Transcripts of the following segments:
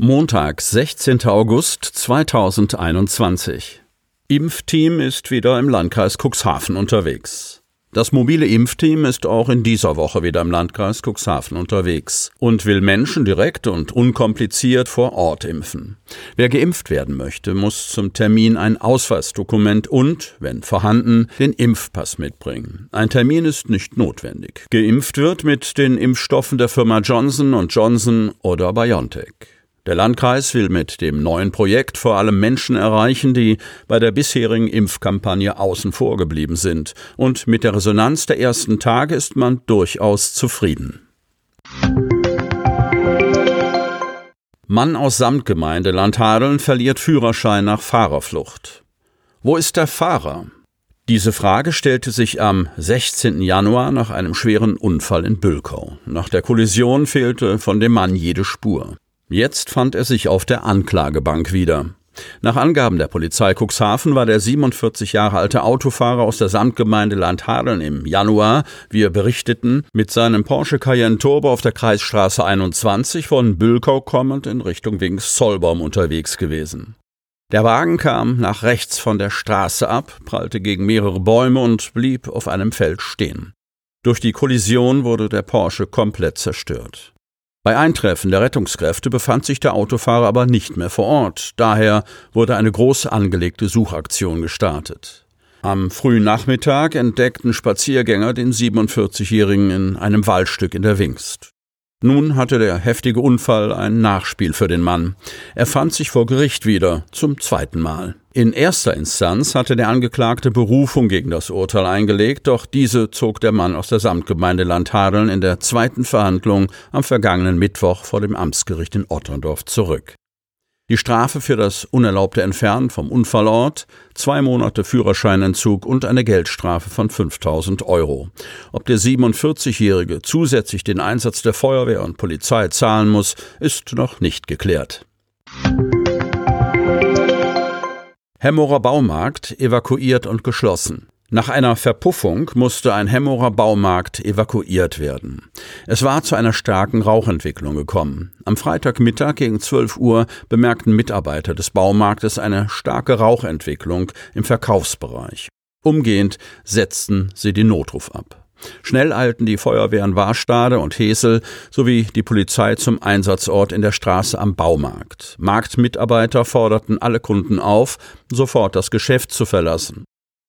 Montag, 16. August 2021. Impfteam ist wieder im Landkreis Cuxhaven unterwegs. Das mobile Impfteam ist auch in dieser Woche wieder im Landkreis Cuxhaven unterwegs und will Menschen direkt und unkompliziert vor Ort impfen. Wer geimpft werden möchte, muss zum Termin ein Ausweisdokument und, wenn vorhanden, den Impfpass mitbringen. Ein Termin ist nicht notwendig. Geimpft wird mit den Impfstoffen der Firma Johnson Johnson oder BioNTech. Der Landkreis will mit dem neuen Projekt vor allem Menschen erreichen, die bei der bisherigen Impfkampagne außen vor geblieben sind. Und mit der Resonanz der ersten Tage ist man durchaus zufrieden. Mann aus Samtgemeinde Landhadeln verliert Führerschein nach Fahrerflucht. Wo ist der Fahrer? Diese Frage stellte sich am 16. Januar nach einem schweren Unfall in Bülkau. Nach der Kollision fehlte von dem Mann jede Spur. Jetzt fand er sich auf der Anklagebank wieder. Nach Angaben der Polizei Cuxhaven war der 47 Jahre alte Autofahrer aus der Samtgemeinde Landhadeln im Januar, wir berichteten, mit seinem Porsche Cayenne Turbo auf der Kreisstraße 21 von Bülkau kommend in Richtung Wings-Zollbaum unterwegs gewesen. Der Wagen kam nach rechts von der Straße ab, prallte gegen mehrere Bäume und blieb auf einem Feld stehen. Durch die Kollision wurde der Porsche komplett zerstört. Bei Eintreffen der Rettungskräfte befand sich der Autofahrer aber nicht mehr vor Ort. Daher wurde eine groß angelegte Suchaktion gestartet. Am frühen Nachmittag entdeckten Spaziergänger den 47-Jährigen in einem Waldstück in der Wingst. Nun hatte der heftige Unfall ein Nachspiel für den Mann. Er fand sich vor Gericht wieder, zum zweiten Mal. In erster Instanz hatte der Angeklagte Berufung gegen das Urteil eingelegt, doch diese zog der Mann aus der Samtgemeinde Landhadeln in der zweiten Verhandlung am vergangenen Mittwoch vor dem Amtsgericht in Otterndorf zurück. Die Strafe für das unerlaubte Entfernen vom Unfallort, zwei Monate Führerscheinentzug und eine Geldstrafe von 5000 Euro. Ob der 47-Jährige zusätzlich den Einsatz der Feuerwehr und Polizei zahlen muss, ist noch nicht geklärt. Hemmorer Baumarkt evakuiert und geschlossen. Nach einer Verpuffung musste ein Hemmerer Baumarkt evakuiert werden. Es war zu einer starken Rauchentwicklung gekommen. Am Freitagmittag gegen 12 Uhr bemerkten Mitarbeiter des Baumarktes eine starke Rauchentwicklung im Verkaufsbereich. Umgehend setzten sie den Notruf ab. Schnell eilten die Feuerwehren Warstade und Hesel sowie die Polizei zum Einsatzort in der Straße am Baumarkt. Marktmitarbeiter forderten alle Kunden auf, sofort das Geschäft zu verlassen.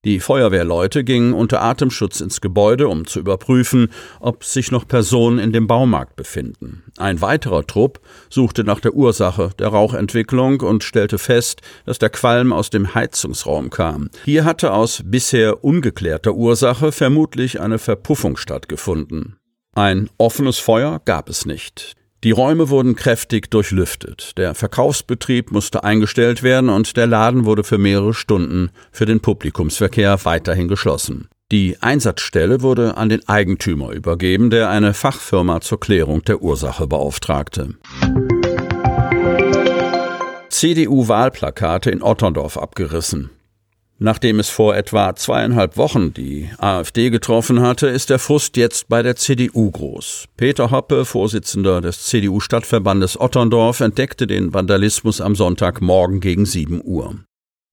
Die Feuerwehrleute gingen unter Atemschutz ins Gebäude, um zu überprüfen, ob sich noch Personen in dem Baumarkt befinden. Ein weiterer Trupp suchte nach der Ursache der Rauchentwicklung und stellte fest, dass der Qualm aus dem Heizungsraum kam. Hier hatte aus bisher ungeklärter Ursache vermutlich eine Verpuffung stattgefunden. Ein offenes Feuer gab es nicht. Die Räume wurden kräftig durchlüftet. Der Verkaufsbetrieb musste eingestellt werden und der Laden wurde für mehrere Stunden für den Publikumsverkehr weiterhin geschlossen. Die Einsatzstelle wurde an den Eigentümer übergeben, der eine Fachfirma zur Klärung der Ursache beauftragte. CDU-Wahlplakate in Otterndorf abgerissen. Nachdem es vor etwa zweieinhalb Wochen die AfD getroffen hatte, ist der Frust jetzt bei der CDU groß. Peter Hoppe, Vorsitzender des CDU-Stadtverbandes Otterndorf, entdeckte den Vandalismus am Sonntagmorgen gegen 7 Uhr.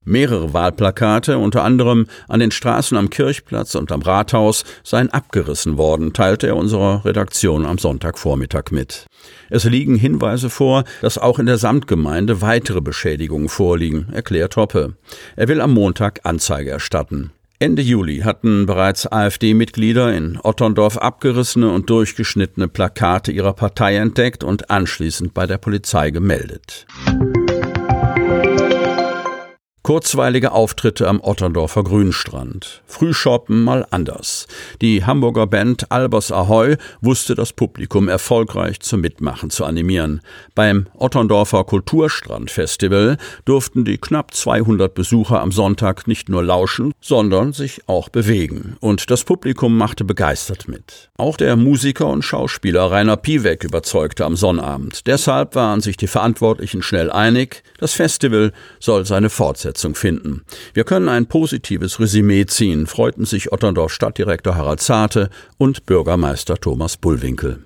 Mehrere Wahlplakate, unter anderem an den Straßen am Kirchplatz und am Rathaus, seien abgerissen worden, teilte er unserer Redaktion am Sonntagvormittag mit. Es liegen Hinweise vor, dass auch in der Samtgemeinde weitere Beschädigungen vorliegen, erklärt Hoppe. Er will am Montag Anzeige erstatten. Ende Juli hatten bereits AfD-Mitglieder in Otterndorf abgerissene und durchgeschnittene Plakate ihrer Partei entdeckt und anschließend bei der Polizei gemeldet. Kurzweilige Auftritte am Otterndorfer Grünstrand. Frühshoppen mal anders. Die Hamburger Band Albers Ahoy wusste das Publikum erfolgreich zum Mitmachen zu animieren. Beim Otterndorfer Kulturstrandfestival durften die knapp 200 Besucher am Sonntag nicht nur lauschen, sondern sich auch bewegen. Und das Publikum machte begeistert mit. Auch der Musiker und Schauspieler Rainer Piewek überzeugte am Sonnabend. Deshalb waren sich die Verantwortlichen schnell einig, das Festival soll seine Fortsetzung Umsetzung finden. Wir können ein positives Resümee ziehen, freuten sich Otterndorf Stadtdirektor Harald Zarte und Bürgermeister Thomas Bullwinkel.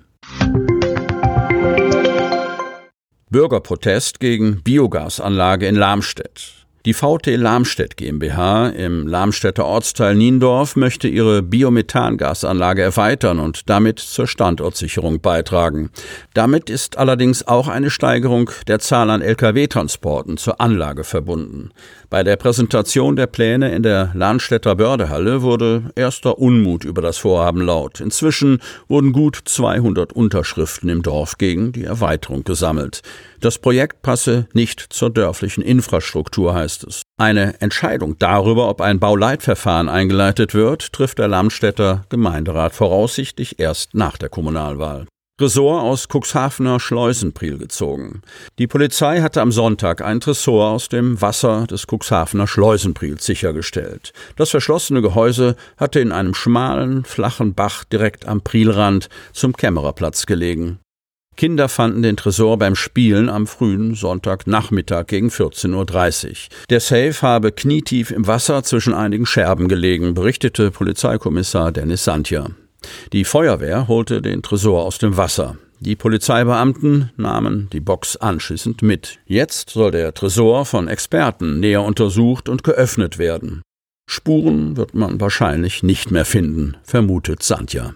Bürgerprotest gegen Biogasanlage in Lamstedt. Die VT Lamstedt GmbH im Lamstädter Ortsteil Niendorf möchte ihre Biomethangasanlage erweitern und damit zur Standortsicherung beitragen. Damit ist allerdings auch eine Steigerung der Zahl an Lkw-Transporten zur Anlage verbunden. Bei der Präsentation der Pläne in der Lahnstädter Bördehalle wurde erster Unmut über das Vorhaben laut. Inzwischen wurden gut 200 Unterschriften im Dorf gegen die Erweiterung gesammelt. Das Projekt passe nicht zur dörflichen Infrastruktur, heißt es. Eine Entscheidung darüber, ob ein Bauleitverfahren eingeleitet wird, trifft der Lamstädter Gemeinderat voraussichtlich erst nach der Kommunalwahl. Tresor aus Cuxhavener Schleusenpriel gezogen. Die Polizei hatte am Sonntag ein Tresor aus dem Wasser des Cuxhavener Schleusenpriels sichergestellt. Das verschlossene Gehäuse hatte in einem schmalen, flachen Bach direkt am Prielrand zum Kämmererplatz gelegen. Kinder fanden den Tresor beim Spielen am frühen Sonntagnachmittag gegen 14.30 Uhr. Der Safe habe knietief im Wasser zwischen einigen Scherben gelegen, berichtete Polizeikommissar Dennis Santja. Die Feuerwehr holte den Tresor aus dem Wasser. Die Polizeibeamten nahmen die Box anschließend mit. Jetzt soll der Tresor von Experten näher untersucht und geöffnet werden. Spuren wird man wahrscheinlich nicht mehr finden, vermutet Santja.